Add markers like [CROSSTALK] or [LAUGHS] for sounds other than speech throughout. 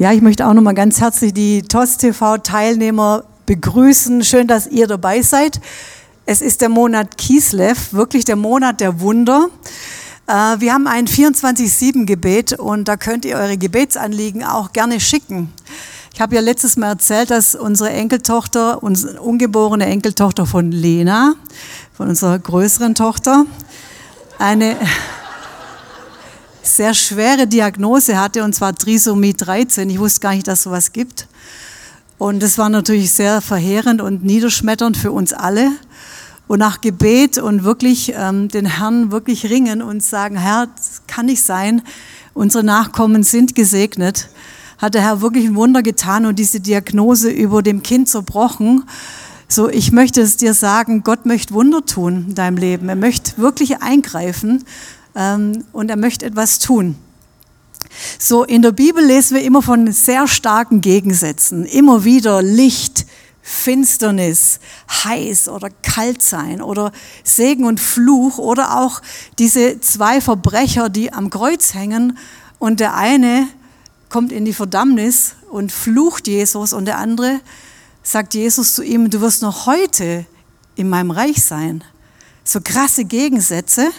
Ja, ich möchte auch nochmal ganz herzlich die TOS TV Teilnehmer begrüßen. Schön, dass ihr dabei seid. Es ist der Monat Kislev, wirklich der Monat der Wunder. Äh, wir haben ein 24-7-Gebet und da könnt ihr eure Gebetsanliegen auch gerne schicken. Ich habe ja letztes Mal erzählt, dass unsere Enkeltochter, unsere ungeborene Enkeltochter von Lena, von unserer größeren Tochter, eine sehr schwere Diagnose hatte, und zwar Trisomie 13. Ich wusste gar nicht, dass sowas gibt. Und das war natürlich sehr verheerend und niederschmetternd für uns alle. Und nach Gebet und wirklich ähm, den Herrn wirklich ringen und sagen, Herr, das kann nicht sein, unsere Nachkommen sind gesegnet, hat der Herr wirklich ein Wunder getan und diese Diagnose über dem Kind zerbrochen. So, ich möchte es dir sagen, Gott möchte Wunder tun in deinem Leben. Er möchte wirklich eingreifen ähm, und er möchte etwas tun. So, in der Bibel lesen wir immer von sehr starken Gegensätzen. Immer wieder Licht, Finsternis, heiß oder kalt sein oder Segen und Fluch oder auch diese zwei Verbrecher, die am Kreuz hängen und der eine kommt in die Verdammnis und flucht Jesus und der andere sagt Jesus zu ihm, du wirst noch heute in meinem Reich sein. So krasse Gegensätze.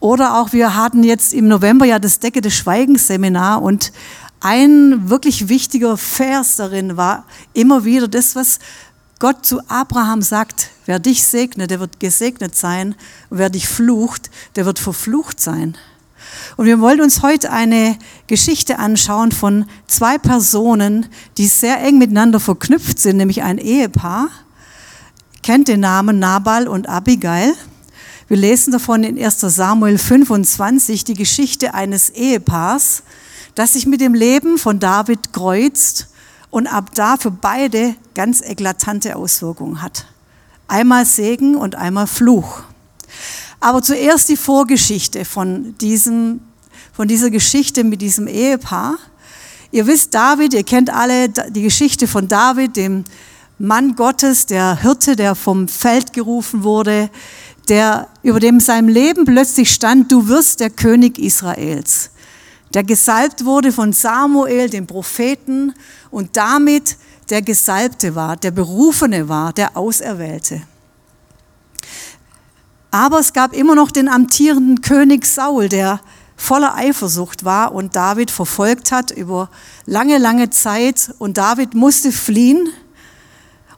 Oder auch, wir hatten jetzt im November ja das Decke des Schweigens Seminar und ein wirklich wichtiger Vers darin war immer wieder das, was Gott zu Abraham sagt, wer dich segnet, der wird gesegnet sein wer dich flucht, der wird verflucht sein. Und wir wollen uns heute eine Geschichte anschauen von zwei Personen, die sehr eng miteinander verknüpft sind, nämlich ein Ehepaar. Kennt den Namen Nabal und Abigail. Wir lesen davon in 1 Samuel 25 die Geschichte eines Ehepaars, das sich mit dem Leben von David kreuzt und ab da für beide ganz eklatante Auswirkungen hat. Einmal Segen und einmal Fluch. Aber zuerst die Vorgeschichte von, diesem, von dieser Geschichte mit diesem Ehepaar. Ihr wisst, David, ihr kennt alle die Geschichte von David, dem Mann Gottes, der Hirte, der vom Feld gerufen wurde, der über dem seinem Leben plötzlich stand, du wirst der König Israels, der gesalbt wurde von Samuel, dem Propheten, und damit der Gesalbte war, der Berufene war, der Auserwählte. Aber es gab immer noch den amtierenden König Saul, der voller Eifersucht war und David verfolgt hat über lange, lange Zeit. Und David musste fliehen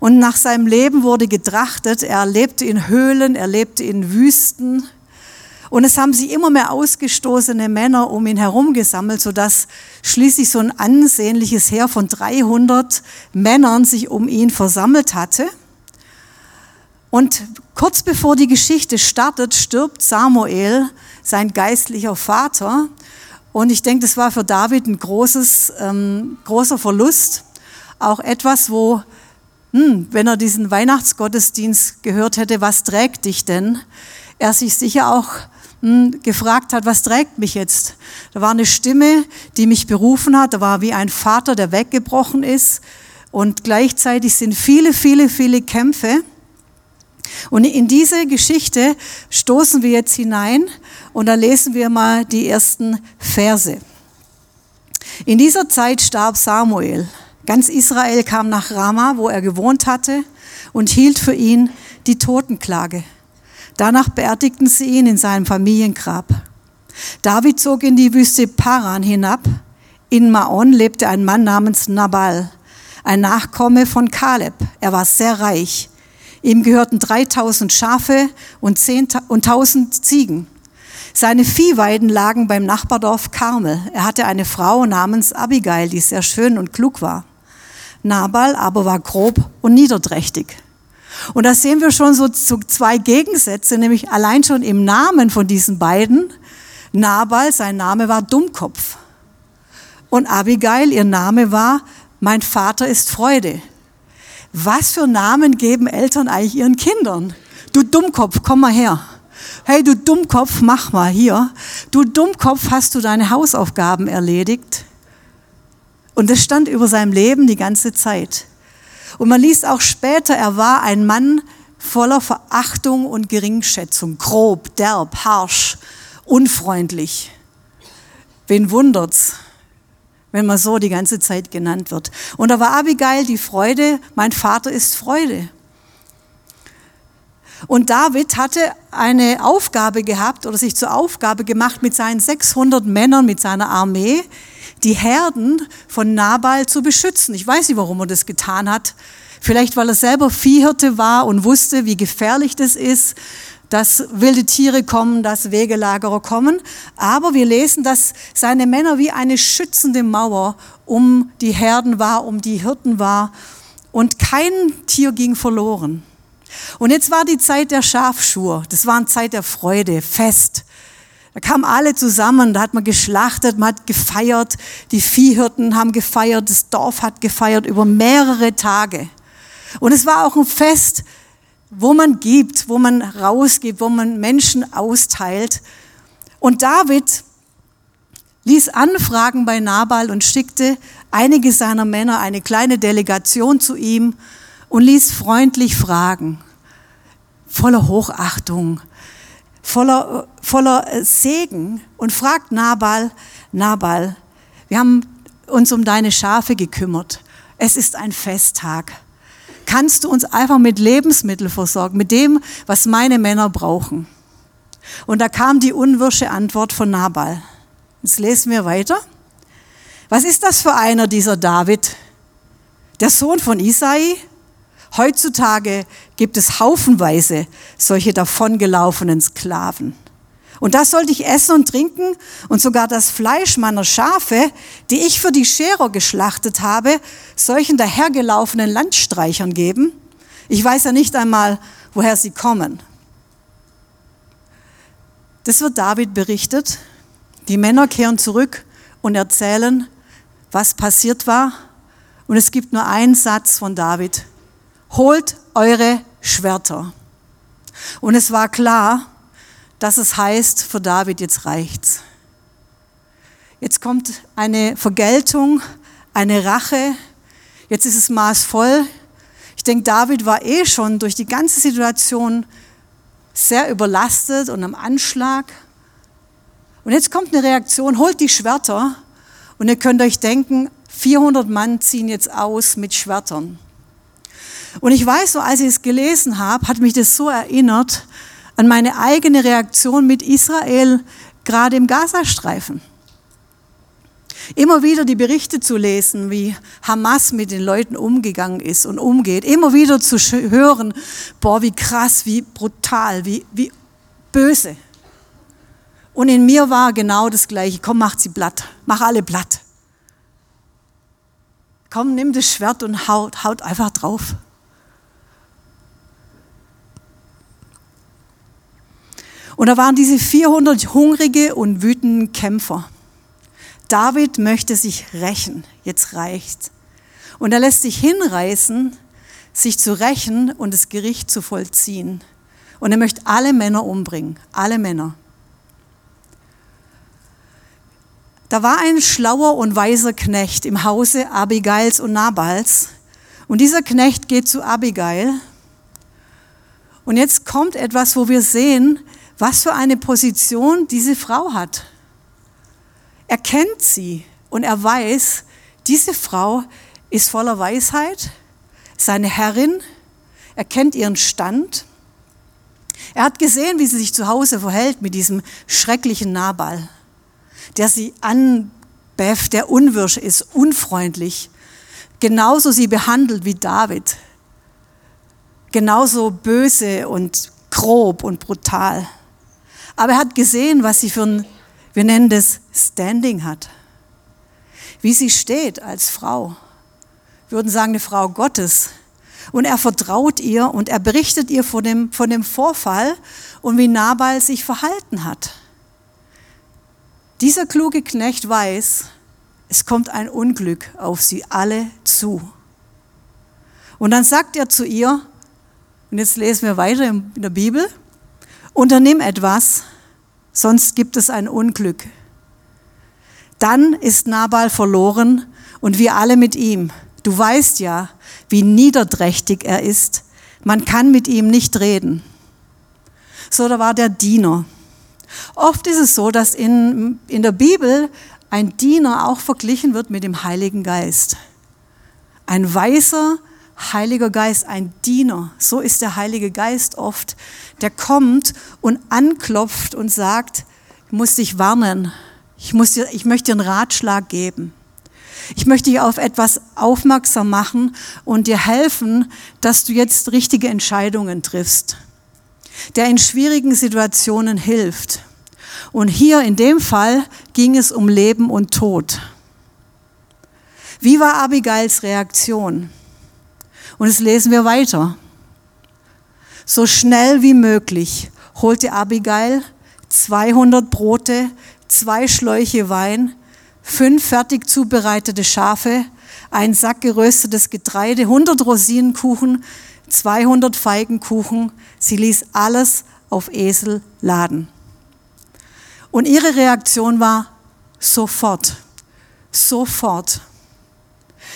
und nach seinem Leben wurde getrachtet. Er lebte in Höhlen, er lebte in Wüsten. Und es haben sich immer mehr ausgestoßene Männer um ihn herum gesammelt, sodass schließlich so ein ansehnliches Heer von 300 Männern sich um ihn versammelt hatte. Und kurz bevor die Geschichte startet, stirbt Samuel, sein geistlicher Vater. Und ich denke, das war für David ein großes, ähm, großer Verlust. Auch etwas, wo hm, wenn er diesen Weihnachtsgottesdienst gehört hätte, was trägt dich denn? Er sich sicher auch hm, gefragt hat, was trägt mich jetzt? Da war eine Stimme, die mich berufen hat, da war wie ein Vater, der weggebrochen ist und gleichzeitig sind viele, viele, viele Kämpfe. Und in diese Geschichte stoßen wir jetzt hinein und da lesen wir mal die ersten Verse. In dieser Zeit starb Samuel. Ganz Israel kam nach Rama, wo er gewohnt hatte, und hielt für ihn die Totenklage. Danach beerdigten sie ihn in seinem Familiengrab. David zog in die Wüste Paran hinab. In Maon lebte ein Mann namens Nabal, ein Nachkomme von Kaleb. Er war sehr reich. Ihm gehörten 3000 Schafe und 1000 Ziegen. Seine Viehweiden lagen beim Nachbardorf Karmel. Er hatte eine Frau namens Abigail, die sehr schön und klug war. Nabal aber war grob und niederträchtig. Und da sehen wir schon so zwei Gegensätze, nämlich allein schon im Namen von diesen beiden. Nabal, sein Name war Dummkopf. Und Abigail, ihr Name war, mein Vater ist Freude. Was für Namen geben Eltern eigentlich ihren Kindern? Du Dummkopf, komm mal her. Hey, du Dummkopf, mach mal hier. Du Dummkopf, hast du deine Hausaufgaben erledigt? Und das stand über seinem Leben die ganze Zeit. Und man liest auch später, er war ein Mann voller Verachtung und Geringschätzung, grob, derb, harsch, unfreundlich. Wen wundert's, wenn man so die ganze Zeit genannt wird. Und da war Abigail die Freude, mein Vater ist Freude. Und David hatte eine Aufgabe gehabt oder sich zur Aufgabe gemacht, mit seinen 600 Männern, mit seiner Armee, die Herden von Nabal zu beschützen. Ich weiß nicht, warum er das getan hat. Vielleicht, weil er selber Viehhirte war und wusste, wie gefährlich das ist, dass wilde Tiere kommen, dass Wegelagerer kommen. Aber wir lesen, dass seine Männer wie eine schützende Mauer um die Herden war, um die Hirten war. Und kein Tier ging verloren. Und jetzt war die Zeit der Schafschur. Das war eine Zeit der Freude, Fest. Da kamen alle zusammen, da hat man geschlachtet, man hat gefeiert, die Viehhirten haben gefeiert, das Dorf hat gefeiert über mehrere Tage. Und es war auch ein Fest, wo man gibt, wo man rausgibt, wo man Menschen austeilt. Und David ließ anfragen bei Nabal und schickte einige seiner Männer, eine kleine Delegation zu ihm und ließ freundlich fragen, voller Hochachtung, voller, voller Segen und fragt Nabal, Nabal, wir haben uns um deine Schafe gekümmert. Es ist ein Festtag kannst du uns einfach mit Lebensmitteln versorgen, mit dem, was meine Männer brauchen. Und da kam die unwirsche Antwort von Nabal. Jetzt lesen wir weiter. Was ist das für einer, dieser David? Der Sohn von Isai? Heutzutage gibt es haufenweise solche davongelaufenen Sklaven. Und das sollte ich essen und trinken und sogar das Fleisch meiner Schafe, die ich für die Scherer geschlachtet habe, solchen dahergelaufenen Landstreichern geben. Ich weiß ja nicht einmal, woher sie kommen. Das wird David berichtet. Die Männer kehren zurück und erzählen, was passiert war. Und es gibt nur einen Satz von David. Holt eure Schwerter. Und es war klar, dass es heißt, für David jetzt reicht's. Jetzt kommt eine Vergeltung, eine Rache. Jetzt ist es maßvoll. Ich denke, David war eh schon durch die ganze Situation sehr überlastet und am Anschlag. Und jetzt kommt eine Reaktion, holt die Schwerter und ihr könnt euch denken, 400 Mann ziehen jetzt aus mit Schwertern. Und ich weiß so, als ich es gelesen habe, hat mich das so erinnert an meine eigene Reaktion mit Israel gerade im Gazastreifen. Immer wieder die Berichte zu lesen, wie Hamas mit den Leuten umgegangen ist und umgeht. Immer wieder zu hören, boah, wie krass, wie brutal, wie, wie böse. Und in mir war genau das Gleiche. Komm, mach sie platt. Mach alle platt. Komm, nimm das Schwert und haut, haut einfach drauf. Und da waren diese 400 hungrige und wütenden Kämpfer. David möchte sich rächen. Jetzt reicht's. Und er lässt sich hinreißen, sich zu rächen und das Gericht zu vollziehen. Und er möchte alle Männer umbringen. Alle Männer. Da war ein schlauer und weiser Knecht im Hause Abigails und Nabals. Und dieser Knecht geht zu Abigail. Und jetzt kommt etwas, wo wir sehen, was für eine Position diese Frau hat. Er kennt sie und er weiß, diese Frau ist voller Weisheit, seine Herrin, er kennt ihren Stand. Er hat gesehen, wie sie sich zu Hause verhält mit diesem schrecklichen Nabal, der sie anbefft, der unwirsch ist, unfreundlich, genauso sie behandelt wie David, genauso böse und grob und brutal. Aber er hat gesehen, was sie für ein, wir nennen das Standing hat. Wie sie steht als Frau. Wir würden sagen, eine Frau Gottes. Und er vertraut ihr und er berichtet ihr von dem, von dem Vorfall und wie Nabal sich verhalten hat. Dieser kluge Knecht weiß, es kommt ein Unglück auf sie alle zu. Und dann sagt er zu ihr, und jetzt lesen wir weiter in der Bibel, Unternimm etwas, sonst gibt es ein Unglück. Dann ist Nabal verloren und wir alle mit ihm. Du weißt ja, wie niederträchtig er ist. Man kann mit ihm nicht reden. So, da war der Diener. Oft ist es so, dass in, in der Bibel ein Diener auch verglichen wird mit dem Heiligen Geist. Ein weiser Heiliger Geist, ein Diener, so ist der Heilige Geist oft, der kommt und anklopft und sagt, ich muss dich warnen, ich, muss dir, ich möchte dir einen Ratschlag geben. Ich möchte dich auf etwas aufmerksam machen und dir helfen, dass du jetzt richtige Entscheidungen triffst. Der in schwierigen Situationen hilft. Und hier in dem Fall ging es um Leben und Tod. Wie war Abigails Reaktion? Und es lesen wir weiter. So schnell wie möglich holte Abigail 200 Brote, zwei Schläuche Wein, fünf fertig zubereitete Schafe, ein Sack geröstetes Getreide, 100 Rosinenkuchen, 200 Feigenkuchen. Sie ließ alles auf Esel laden. Und ihre Reaktion war sofort, sofort.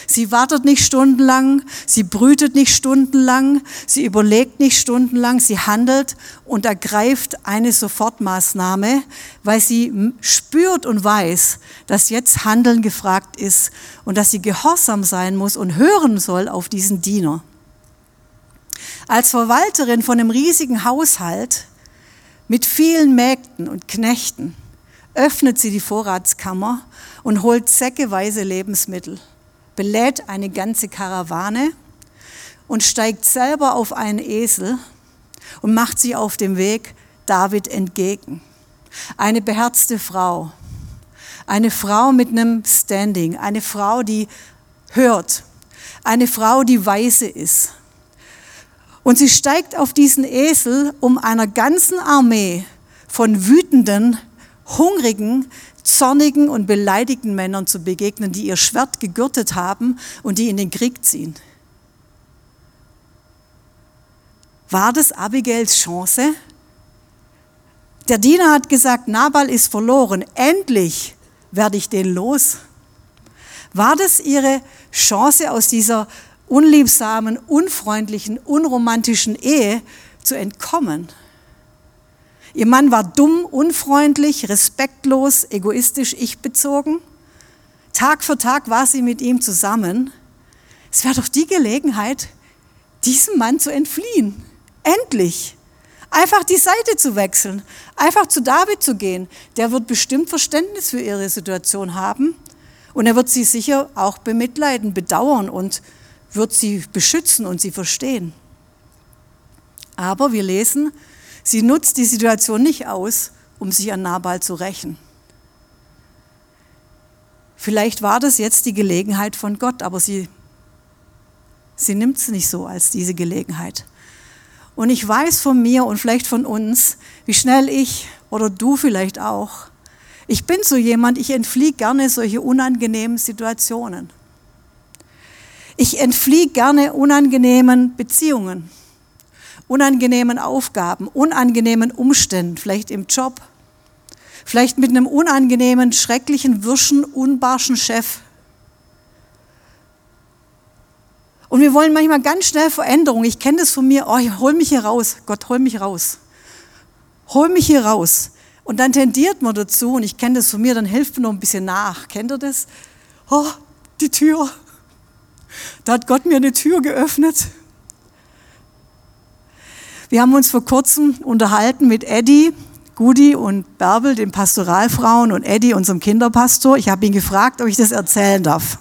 Sie wartet nicht stundenlang, sie brütet nicht stundenlang, sie überlegt nicht stundenlang, sie handelt und ergreift eine Sofortmaßnahme, weil sie spürt und weiß, dass jetzt Handeln gefragt ist und dass sie gehorsam sein muss und hören soll auf diesen Diener. Als Verwalterin von einem riesigen Haushalt mit vielen Mägden und Knechten öffnet sie die Vorratskammer und holt säckeweise Lebensmittel belädt eine ganze Karawane und steigt selber auf einen Esel und macht sich auf dem Weg David entgegen. Eine beherzte Frau, eine Frau mit einem Standing, eine Frau, die hört, eine Frau, die weise ist. Und sie steigt auf diesen Esel, um einer ganzen Armee von wütenden, hungrigen, zornigen und beleidigten Männern zu begegnen, die ihr Schwert gegürtet haben und die in den Krieg ziehen. War das Abigails Chance? Der Diener hat gesagt, Nabal ist verloren, endlich werde ich den los. War das ihre Chance aus dieser unliebsamen, unfreundlichen, unromantischen Ehe zu entkommen? Ihr Mann war dumm, unfreundlich, respektlos, egoistisch, ich-bezogen. Tag für Tag war sie mit ihm zusammen. Es wäre doch die Gelegenheit, diesem Mann zu entfliehen. Endlich. Einfach die Seite zu wechseln. Einfach zu David zu gehen. Der wird bestimmt Verständnis für ihre Situation haben. Und er wird sie sicher auch bemitleiden, bedauern und wird sie beschützen und sie verstehen. Aber wir lesen, Sie nutzt die Situation nicht aus, um sich an Nabal zu rächen. Vielleicht war das jetzt die Gelegenheit von Gott, aber sie, sie nimmt es nicht so als diese Gelegenheit. Und ich weiß von mir und vielleicht von uns, wie schnell ich oder du vielleicht auch, ich bin so jemand, ich entfliehe gerne solche unangenehmen Situationen. Ich entfliehe gerne unangenehmen Beziehungen unangenehmen Aufgaben, unangenehmen Umständen, vielleicht im Job, vielleicht mit einem unangenehmen, schrecklichen, wirschen, unbarschen Chef. Und wir wollen manchmal ganz schnell Veränderung. Ich kenne das von mir. Oh, hol mich hier raus. Gott, hol mich raus. Hol mich hier raus. Und dann tendiert man dazu, und ich kenne das von mir, dann hilft man noch ein bisschen nach. Kennt ihr das? Oh, die Tür. Da hat Gott mir eine Tür geöffnet. Wir haben uns vor kurzem unterhalten mit Eddie, Gudi und Bärbel, den Pastoralfrauen, und Eddie, unserem Kinderpastor. Ich habe ihn gefragt, ob ich das erzählen darf.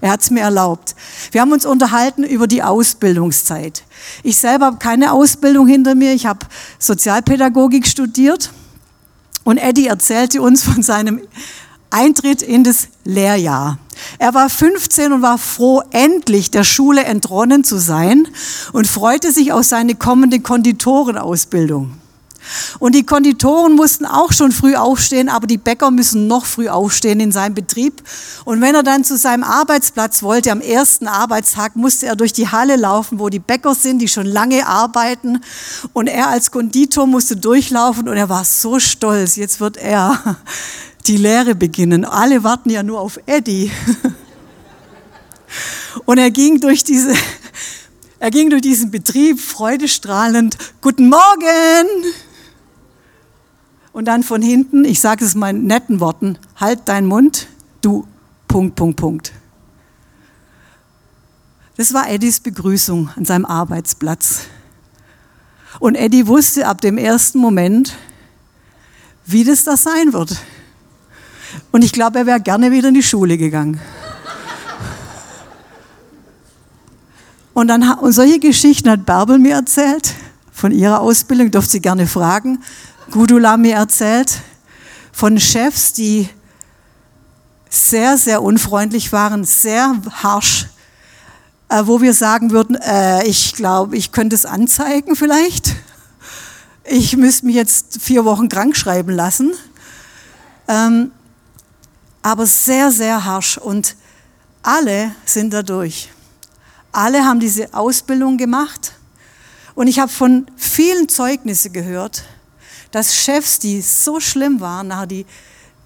Er hat es mir erlaubt. Wir haben uns unterhalten über die Ausbildungszeit. Ich selber habe keine Ausbildung hinter mir. Ich habe Sozialpädagogik studiert. Und Eddie erzählte uns von seinem Eintritt in das Lehrjahr. Er war 15 und war froh, endlich der Schule entronnen zu sein und freute sich auf seine kommende Konditorenausbildung. Und die Konditoren mussten auch schon früh aufstehen, aber die Bäcker müssen noch früh aufstehen in seinem Betrieb. Und wenn er dann zu seinem Arbeitsplatz wollte, am ersten Arbeitstag, musste er durch die Halle laufen, wo die Bäcker sind, die schon lange arbeiten. Und er als Konditor musste durchlaufen und er war so stolz. Jetzt wird er die Lehre beginnen. Alle warten ja nur auf Eddie. [LAUGHS] Und er ging durch diese, er ging durch diesen Betrieb freudestrahlend. Guten Morgen! Und dann von hinten, ich sage es mal in netten Worten, halt deinen Mund, du, Punkt, Punkt, Punkt. Das war Eddies Begrüßung an seinem Arbeitsplatz. Und Eddie wusste ab dem ersten Moment, wie das da sein wird. Und ich glaube, er wäre gerne wieder in die Schule gegangen. Und, dann, und solche Geschichten hat Bärbel mir erzählt, von ihrer Ausbildung, durfte sie gerne fragen. Gudula mir erzählt, von Chefs, die sehr, sehr unfreundlich waren, sehr harsh, äh, wo wir sagen würden, äh, ich glaube, ich könnte es anzeigen vielleicht. Ich müsste mich jetzt vier Wochen krank schreiben lassen. Ähm, aber sehr, sehr harsh und alle sind dadurch. Alle haben diese Ausbildung gemacht und ich habe von vielen Zeugnissen gehört, dass Chefs, die so schlimm waren, nachher die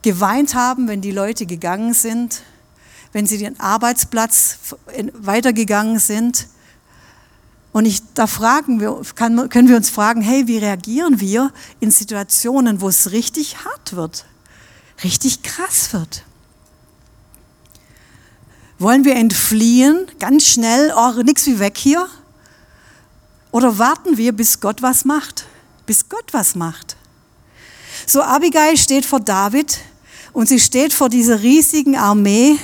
geweint haben, wenn die Leute gegangen sind, wenn sie den Arbeitsplatz weitergegangen sind. Und ich, da fragen wir, kann, können wir uns fragen, hey, wie reagieren wir in Situationen, wo es richtig hart wird, richtig krass wird? Wollen wir entfliehen, ganz schnell, oh, nix wie weg hier? Oder warten wir, bis Gott was macht? Bis Gott was macht. So Abigail steht vor David und sie steht vor dieser riesigen Armee,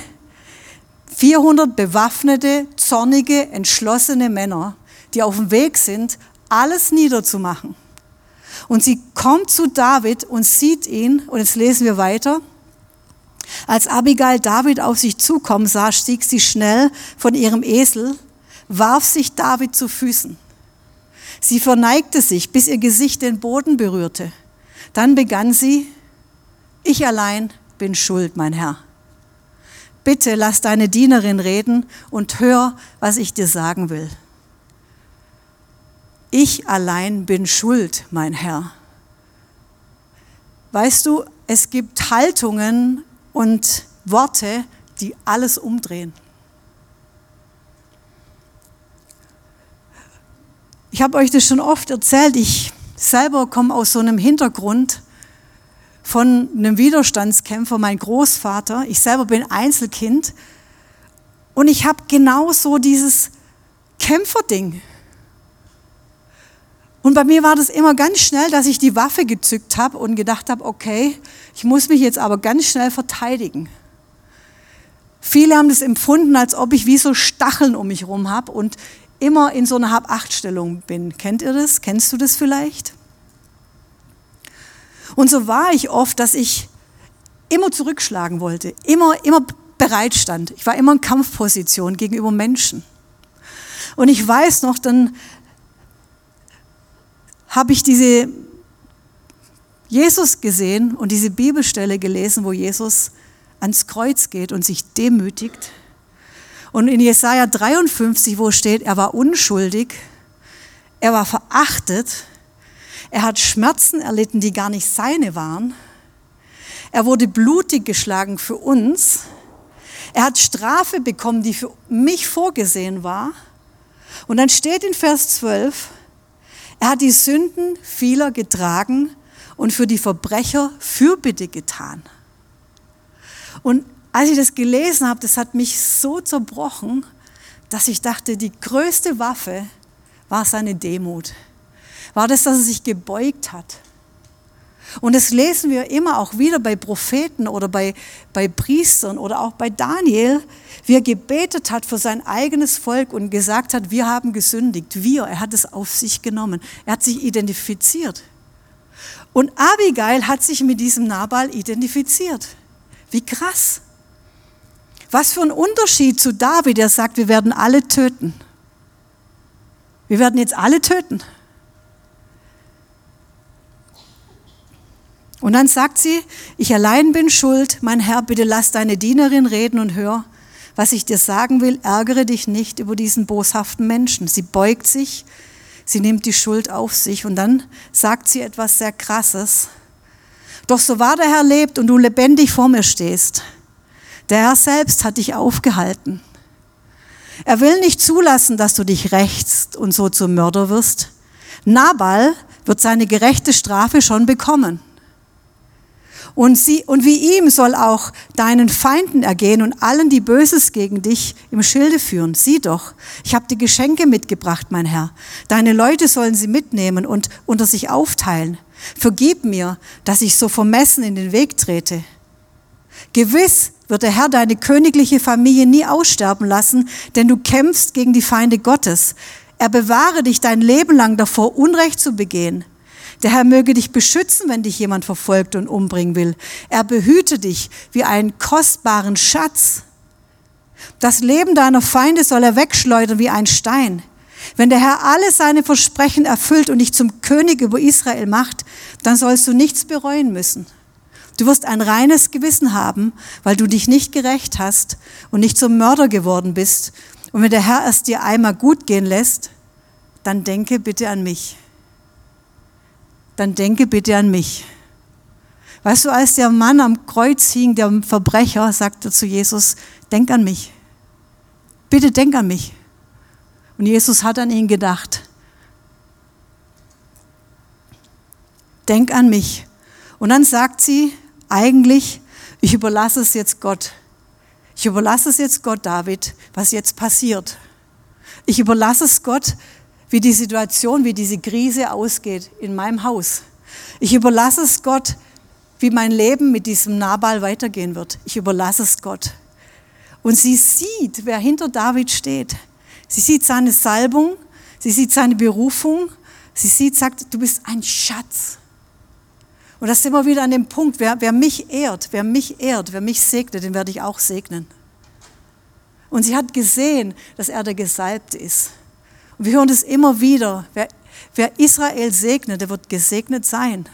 400 bewaffnete, zornige, entschlossene Männer, die auf dem Weg sind, alles niederzumachen. Und sie kommt zu David und sieht ihn, und jetzt lesen wir weiter, als Abigail David auf sich zukommen sah, stieg sie schnell von ihrem Esel, warf sich David zu Füßen. Sie verneigte sich, bis ihr Gesicht den Boden berührte. Dann begann sie, ich allein bin schuld, mein Herr. Bitte lass deine Dienerin reden und hör, was ich dir sagen will. Ich allein bin schuld, mein Herr. Weißt du, es gibt Haltungen und Worte, die alles umdrehen. Ich habe euch das schon oft erzählt. Ich selber komme aus so einem Hintergrund von einem Widerstandskämpfer, mein Großvater. Ich selber bin Einzelkind. Und ich habe genauso dieses Kämpferding. Und bei mir war das immer ganz schnell, dass ich die Waffe gezückt habe und gedacht habe, okay, ich muss mich jetzt aber ganz schnell verteidigen. Viele haben das empfunden, als ob ich wie so Stacheln um mich herum habe und immer in so einer Hab-Acht-Stellung bin. Kennt ihr das? Kennst du das vielleicht? Und so war ich oft, dass ich immer zurückschlagen wollte, immer, immer bereit stand. Ich war immer in Kampfposition gegenüber Menschen. Und ich weiß noch, dann habe ich diese Jesus gesehen und diese Bibelstelle gelesen, wo Jesus ans Kreuz geht und sich demütigt. Und in Jesaja 53, wo steht, er war unschuldig, er war verachtet, er hat Schmerzen erlitten, die gar nicht seine waren. Er wurde blutig geschlagen für uns. Er hat Strafe bekommen, die für mich vorgesehen war. Und dann steht in Vers 12, er hat die Sünden vieler getragen und für die Verbrecher Fürbitte getan. Und als ich das gelesen habe, das hat mich so zerbrochen, dass ich dachte, die größte Waffe war seine Demut. War das, dass er sich gebeugt hat. Und das lesen wir immer auch wieder bei Propheten oder bei, bei Priestern oder auch bei Daniel, wie er gebetet hat für sein eigenes Volk und gesagt hat, wir haben gesündigt. Wir, er hat es auf sich genommen. Er hat sich identifiziert. Und Abigail hat sich mit diesem Nabal identifiziert. Wie krass. Was für ein Unterschied zu David, der sagt, wir werden alle töten. Wir werden jetzt alle töten. Und dann sagt sie, ich allein bin schuld, mein Herr, bitte lass deine Dienerin reden und hör, was ich dir sagen will, ärgere dich nicht über diesen boshaften Menschen. Sie beugt sich, sie nimmt die Schuld auf sich und dann sagt sie etwas sehr Krasses. Doch so wahr der Herr lebt und du lebendig vor mir stehst, der Herr selbst hat dich aufgehalten. Er will nicht zulassen, dass du dich rächst und so zum Mörder wirst. Nabal wird seine gerechte Strafe schon bekommen. Und, sie, und wie ihm soll auch deinen Feinden ergehen und allen, die Böses gegen dich im Schilde führen. Sieh doch, ich habe dir Geschenke mitgebracht, mein Herr. Deine Leute sollen sie mitnehmen und unter sich aufteilen. Vergib mir, dass ich so vermessen in den Weg trete. Gewiss wird der Herr deine königliche Familie nie aussterben lassen, denn du kämpfst gegen die Feinde Gottes. Er bewahre dich dein Leben lang davor, Unrecht zu begehen. Der Herr möge dich beschützen, wenn dich jemand verfolgt und umbringen will. Er behüte dich wie einen kostbaren Schatz. Das Leben deiner Feinde soll er wegschleudern wie ein Stein. Wenn der Herr alle seine Versprechen erfüllt und dich zum König über Israel macht, dann sollst du nichts bereuen müssen. Du wirst ein reines Gewissen haben, weil du dich nicht gerecht hast und nicht zum Mörder geworden bist. Und wenn der Herr es dir einmal gut gehen lässt, dann denke bitte an mich dann denke bitte an mich. Weißt du, als der Mann am Kreuz hing, der Verbrecher, sagte zu Jesus, denk an mich. Bitte denk an mich. Und Jesus hat an ihn gedacht. Denk an mich. Und dann sagt sie eigentlich, ich überlasse es jetzt Gott. Ich überlasse es jetzt Gott, David, was jetzt passiert. Ich überlasse es Gott, wie die Situation, wie diese Krise ausgeht in meinem Haus. Ich überlasse es Gott, wie mein Leben mit diesem Nabal weitergehen wird. Ich überlasse es Gott. Und sie sieht, wer hinter David steht. Sie sieht seine Salbung, sie sieht seine Berufung, sie sieht, sagt, du bist ein Schatz. Und das sind wir wieder an dem Punkt, wer, wer mich ehrt, wer mich ehrt, wer mich segnet, den werde ich auch segnen. Und sie hat gesehen, dass er der Gesalbte ist. Und wir hören das immer wieder. Wer, wer Israel segnet, der wird gesegnet sein.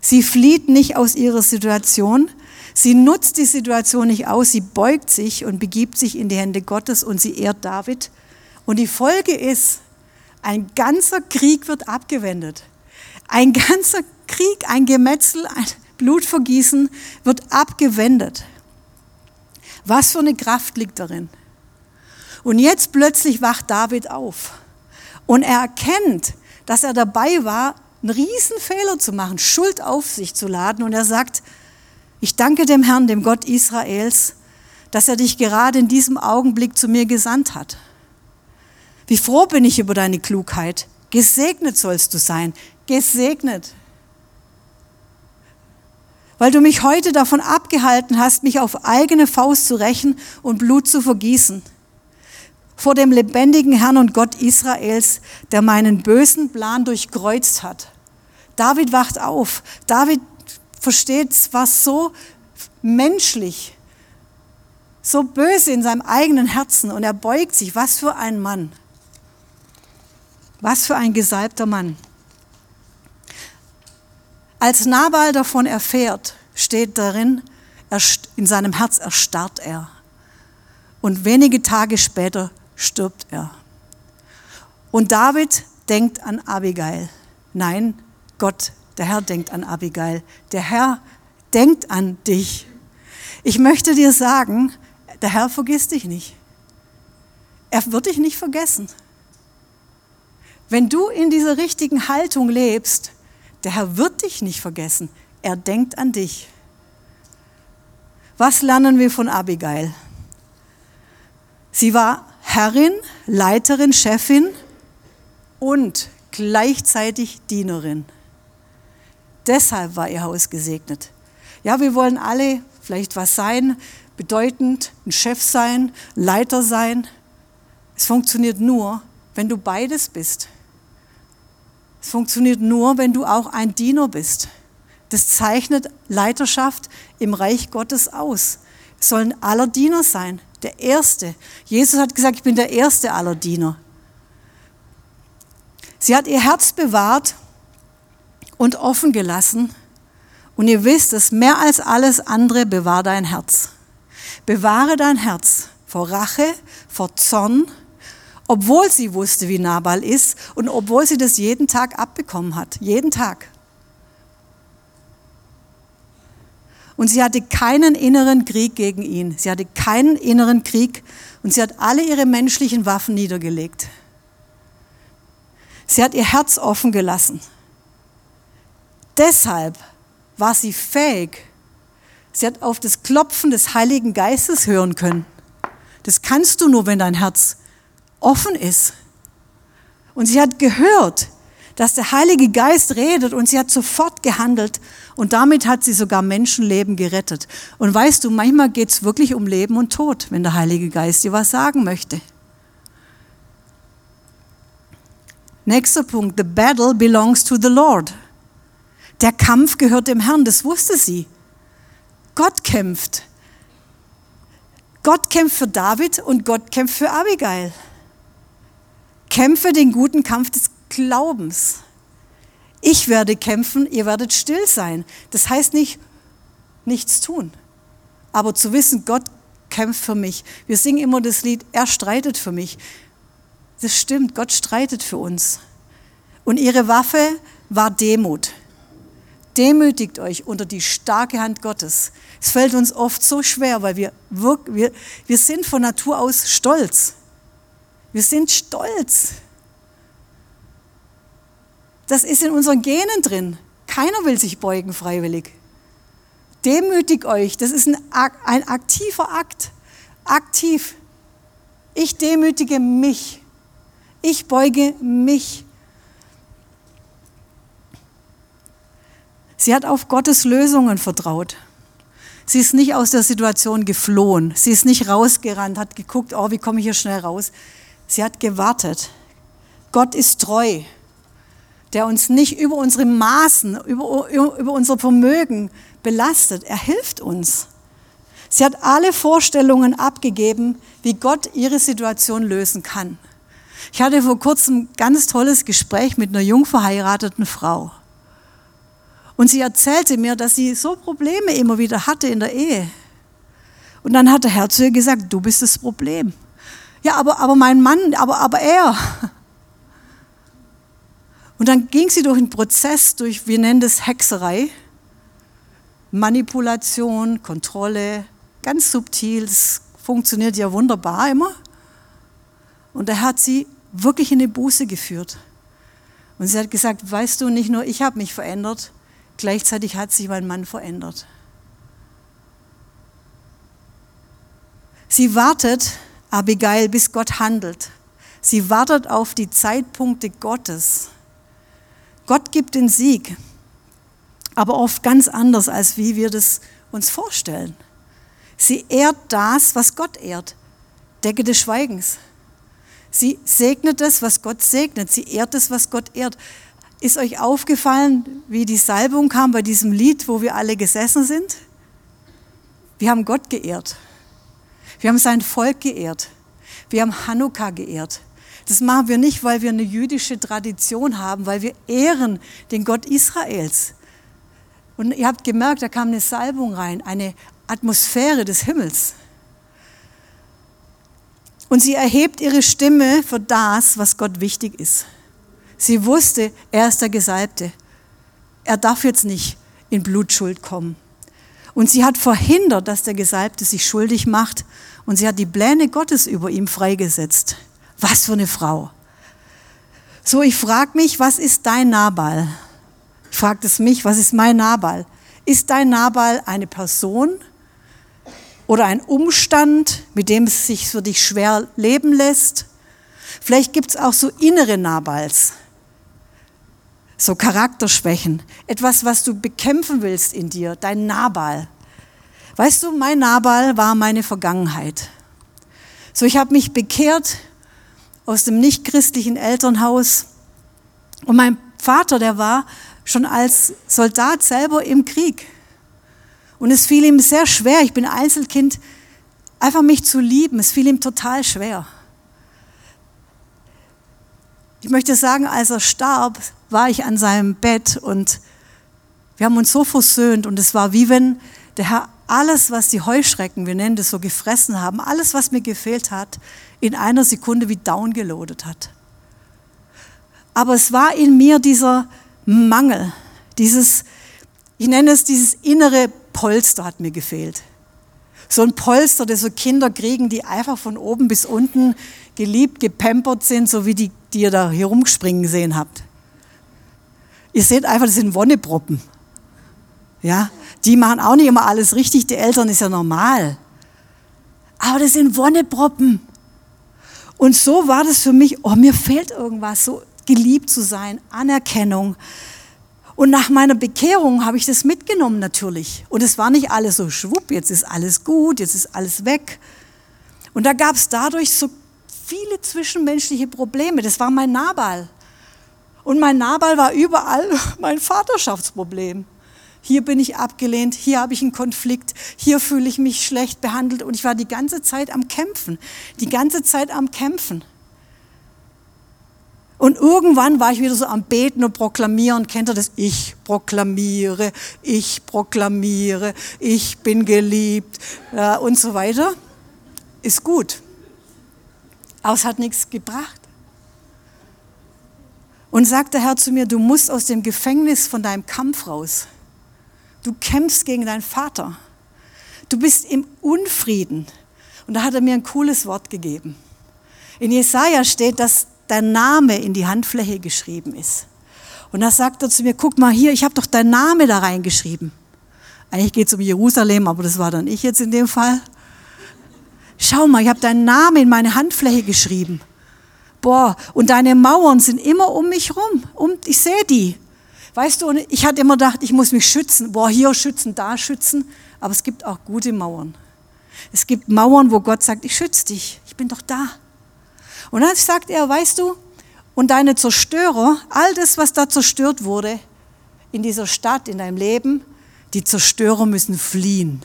Sie flieht nicht aus ihrer Situation. Sie nutzt die Situation nicht aus. Sie beugt sich und begibt sich in die Hände Gottes und sie ehrt David. Und die Folge ist, ein ganzer Krieg wird abgewendet. Ein ganzer Krieg, ein Gemetzel, ein Blutvergießen wird abgewendet. Was für eine Kraft liegt darin? Und jetzt plötzlich wacht David auf und er erkennt, dass er dabei war, einen Riesenfehler zu machen, Schuld auf sich zu laden. Und er sagt, ich danke dem Herrn, dem Gott Israels, dass er dich gerade in diesem Augenblick zu mir gesandt hat. Wie froh bin ich über deine Klugheit. Gesegnet sollst du sein. Gesegnet. Weil du mich heute davon abgehalten hast, mich auf eigene Faust zu rächen und Blut zu vergießen vor dem lebendigen Herrn und Gott Israels, der meinen bösen Plan durchkreuzt hat. David wacht auf. David versteht, war so menschlich, so böse in seinem eigenen Herzen und er beugt sich. Was für ein Mann. Was für ein gesalbter Mann. Als Nabal davon erfährt, steht darin, in seinem Herz erstarrt er. Und wenige Tage später stirbt er. Und David denkt an Abigail. Nein, Gott, der Herr denkt an Abigail. Der Herr denkt an dich. Ich möchte dir sagen, der Herr vergisst dich nicht. Er wird dich nicht vergessen. Wenn du in dieser richtigen Haltung lebst, der Herr wird dich nicht vergessen. Er denkt an dich. Was lernen wir von Abigail? Sie war Herrin, Leiterin, Chefin und gleichzeitig Dienerin. Deshalb war ihr Haus gesegnet. Ja, wir wollen alle vielleicht was sein, bedeutend, ein Chef sein, Leiter sein. Es funktioniert nur, wenn du beides bist. Es funktioniert nur, wenn du auch ein Diener bist. Das zeichnet Leiterschaft im Reich Gottes aus. Es sollen aller Diener sein. Der Erste. Jesus hat gesagt, ich bin der Erste aller Diener. Sie hat ihr Herz bewahrt und offen gelassen. Und ihr wisst es, mehr als alles andere, bewahr dein Herz. Bewahre dein Herz vor Rache, vor Zorn, obwohl sie wusste, wie Nabal ist und obwohl sie das jeden Tag abbekommen hat. Jeden Tag. Und sie hatte keinen inneren Krieg gegen ihn. Sie hatte keinen inneren Krieg und sie hat alle ihre menschlichen Waffen niedergelegt. Sie hat ihr Herz offen gelassen. Deshalb war sie fähig. Sie hat auf das Klopfen des Heiligen Geistes hören können. Das kannst du nur, wenn dein Herz offen ist. Und sie hat gehört, dass der Heilige Geist redet und sie hat sofort gehandelt und damit hat sie sogar Menschenleben gerettet. Und weißt du, manchmal geht es wirklich um Leben und Tod, wenn der Heilige Geist dir was sagen möchte. Nächster Punkt, the battle belongs to the Lord. Der Kampf gehört dem Herrn, das wusste sie. Gott kämpft. Gott kämpft für David und Gott kämpft für Abigail. Kämpfe den guten Kampf des Glaubens. Ich werde kämpfen, ihr werdet still sein. Das heißt nicht nichts tun, aber zu wissen, Gott kämpft für mich. Wir singen immer das Lied, er streitet für mich. Das stimmt, Gott streitet für uns. Und ihre Waffe war Demut. Demütigt euch unter die starke Hand Gottes. Es fällt uns oft so schwer, weil wir, wir, wir sind von Natur aus stolz. Wir sind stolz. Das ist in unseren Genen drin. Keiner will sich beugen freiwillig. Demütig euch. Das ist ein, ein aktiver Akt. Aktiv. Ich demütige mich. Ich beuge mich. Sie hat auf Gottes Lösungen vertraut. Sie ist nicht aus der Situation geflohen. Sie ist nicht rausgerannt, hat geguckt, oh, wie komme ich hier schnell raus. Sie hat gewartet. Gott ist treu der uns nicht über unsere Maßen, über, über unser Vermögen belastet. Er hilft uns. Sie hat alle Vorstellungen abgegeben, wie Gott ihre Situation lösen kann. Ich hatte vor kurzem ein ganz tolles Gespräch mit einer jung verheirateten Frau. Und sie erzählte mir, dass sie so Probleme immer wieder hatte in der Ehe. Und dann hat der Herr zu ihr gesagt, du bist das Problem. Ja, aber, aber mein Mann, aber, aber er. Und dann ging sie durch einen Prozess, durch, wir nennen das Hexerei, Manipulation, Kontrolle, ganz subtil, das funktioniert ja wunderbar immer. Und er hat sie wirklich in die Buße geführt. Und sie hat gesagt, weißt du, nicht nur ich habe mich verändert, gleichzeitig hat sich mein Mann verändert. Sie wartet, Abigail, bis Gott handelt. Sie wartet auf die Zeitpunkte Gottes. Gott gibt den Sieg, aber oft ganz anders, als wie wir das uns vorstellen. Sie ehrt das, was Gott ehrt. Decke des Schweigens. Sie segnet das, was Gott segnet. Sie ehrt das, was Gott ehrt. Ist euch aufgefallen, wie die Salbung kam bei diesem Lied, wo wir alle gesessen sind? Wir haben Gott geehrt. Wir haben sein Volk geehrt. Wir haben Hanukkah geehrt. Das machen wir nicht, weil wir eine jüdische Tradition haben, weil wir ehren den Gott Israels. Und ihr habt gemerkt, da kam eine Salbung rein, eine Atmosphäre des Himmels. Und sie erhebt ihre Stimme für das, was Gott wichtig ist. Sie wusste, er ist der Gesalbte. Er darf jetzt nicht in Blutschuld kommen. Und sie hat verhindert, dass der Gesalbte sich schuldig macht. Und sie hat die Pläne Gottes über ihm freigesetzt. Was für eine Frau. So, ich frage mich, was ist dein Nabal? Ich frage es mich, was ist mein Nabal? Ist dein Nabal eine Person oder ein Umstand, mit dem es sich für dich schwer leben lässt? Vielleicht gibt es auch so innere Nabals, so Charakterschwächen, etwas, was du bekämpfen willst in dir, dein Nabal. Weißt du, mein Nabal war meine Vergangenheit. So, ich habe mich bekehrt aus dem nichtchristlichen Elternhaus. Und mein Vater, der war schon als Soldat selber im Krieg. Und es fiel ihm sehr schwer, ich bin Einzelkind, einfach mich zu lieben. Es fiel ihm total schwer. Ich möchte sagen, als er starb, war ich an seinem Bett und wir haben uns so versöhnt und es war wie wenn der Herr alles, was die Heuschrecken, wir nennen das so, gefressen haben, alles, was mir gefehlt hat, in einer Sekunde wie downgeloadet hat. Aber es war in mir dieser Mangel, dieses, ich nenne es dieses innere Polster hat mir gefehlt. So ein Polster, das so Kinder kriegen, die einfach von oben bis unten geliebt, gepampert sind, so wie die, die ihr da hier rumspringen sehen habt. Ihr seht einfach, das sind Wonneproppen. Ja, die machen auch nicht immer alles richtig. Die Eltern ist ja normal. Aber das sind Wonneproppen. Und so war das für mich, oh, mir fehlt irgendwas, so geliebt zu sein, Anerkennung. Und nach meiner Bekehrung habe ich das mitgenommen natürlich. Und es war nicht alles so schwupp, jetzt ist alles gut, jetzt ist alles weg. Und da gab es dadurch so viele zwischenmenschliche Probleme. Das war mein Nabal. Und mein Nabal war überall [LAUGHS] mein Vaterschaftsproblem. Hier bin ich abgelehnt, hier habe ich einen Konflikt, hier fühle ich mich schlecht behandelt und ich war die ganze Zeit am Kämpfen, die ganze Zeit am Kämpfen. Und irgendwann war ich wieder so am Beten und Proklamieren. Kennt ihr das? Ich proklamiere, ich proklamiere, ich bin geliebt ja, und so weiter. Ist gut. Aber es hat nichts gebracht. Und sagt der Herr zu mir, du musst aus dem Gefängnis von deinem Kampf raus. Du kämpfst gegen deinen Vater. Du bist im Unfrieden. Und da hat er mir ein cooles Wort gegeben. In Jesaja steht, dass dein Name in die Handfläche geschrieben ist. Und da sagt er zu mir, guck mal hier, ich habe doch dein Name da reingeschrieben. Eigentlich geht es um Jerusalem, aber das war dann ich jetzt in dem Fall. Schau mal, ich habe deinen Namen in meine Handfläche geschrieben. Boah, und deine Mauern sind immer um mich rum. Um, ich sehe die. Weißt du, ich hatte immer gedacht, ich muss mich schützen. Boah, hier schützen, da schützen. Aber es gibt auch gute Mauern. Es gibt Mauern, wo Gott sagt, ich schütze dich. Ich bin doch da. Und dann sagt er, weißt du, und deine Zerstörer, all das, was da zerstört wurde in dieser Stadt, in deinem Leben, die Zerstörer müssen fliehen.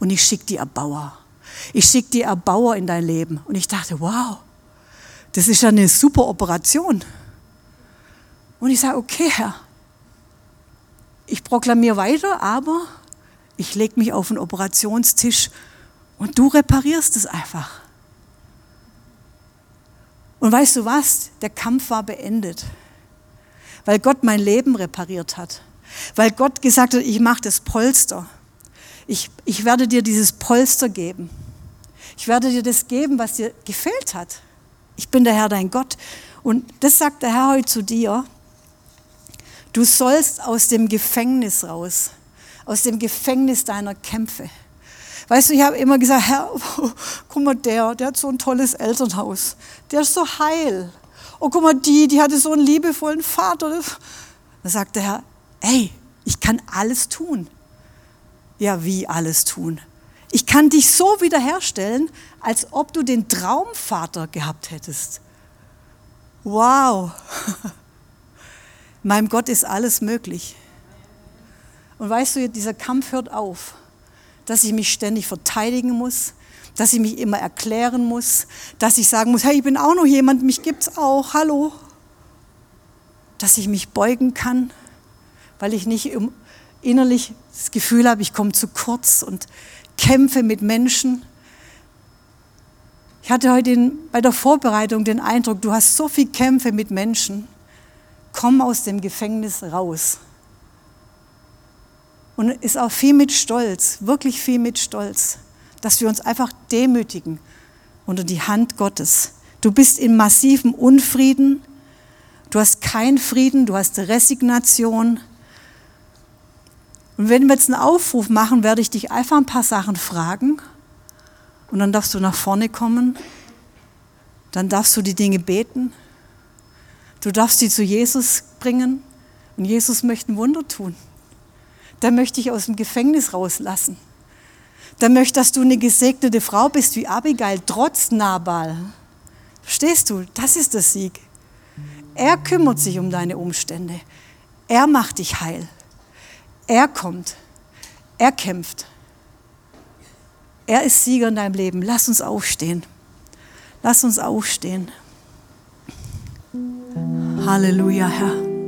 Und ich schicke die Erbauer. Ich schicke die Erbauer in dein Leben. Und ich dachte, wow, das ist ja eine super Operation. Und ich sage, okay, Herr, ich proklamiere weiter, aber ich lege mich auf den Operationstisch und du reparierst es einfach. Und weißt du was? Der Kampf war beendet, weil Gott mein Leben repariert hat, weil Gott gesagt hat, ich mache das Polster. Ich, ich werde dir dieses Polster geben. Ich werde dir das geben, was dir gefehlt hat. Ich bin der Herr, dein Gott. Und das sagt der Herr heute zu dir. Du sollst aus dem Gefängnis raus, aus dem Gefängnis deiner Kämpfe. Weißt du, ich habe immer gesagt, Herr, [LAUGHS] guck mal, der, der hat so ein tolles Elternhaus. Der ist so heil. Oh, guck mal, die, die hatte so einen liebevollen Vater. Da sagt der Herr, ey, ich kann alles tun. Ja, wie alles tun? Ich kann dich so wiederherstellen, als ob du den Traumvater gehabt hättest. Wow. [LAUGHS] Meinem Gott ist alles möglich. Und weißt du, dieser Kampf hört auf, dass ich mich ständig verteidigen muss, dass ich mich immer erklären muss, dass ich sagen muss, hey, ich bin auch noch jemand, mich gibt's auch, hallo. Dass ich mich beugen kann, weil ich nicht innerlich das Gefühl habe, ich komme zu kurz und kämpfe mit Menschen. Ich hatte heute bei der Vorbereitung den Eindruck, du hast so viel Kämpfe mit Menschen komm aus dem Gefängnis raus. Und ist auch viel mit Stolz, wirklich viel mit Stolz, dass wir uns einfach demütigen unter die Hand Gottes. Du bist in massivem Unfrieden, du hast keinen Frieden, du hast Resignation. Und wenn wir jetzt einen Aufruf machen, werde ich dich einfach ein paar Sachen fragen und dann darfst du nach vorne kommen, dann darfst du die Dinge beten Du darfst sie zu Jesus bringen und Jesus möchte ein Wunder tun. Der möchte dich aus dem Gefängnis rauslassen. Der möchte, dass du eine gesegnete Frau bist wie Abigail, trotz Nabal. Verstehst du? Das ist der Sieg. Er kümmert sich um deine Umstände. Er macht dich heil. Er kommt. Er kämpft. Er ist Sieger in deinem Leben. Lass uns aufstehen. Lass uns aufstehen. Halleluja, Herr.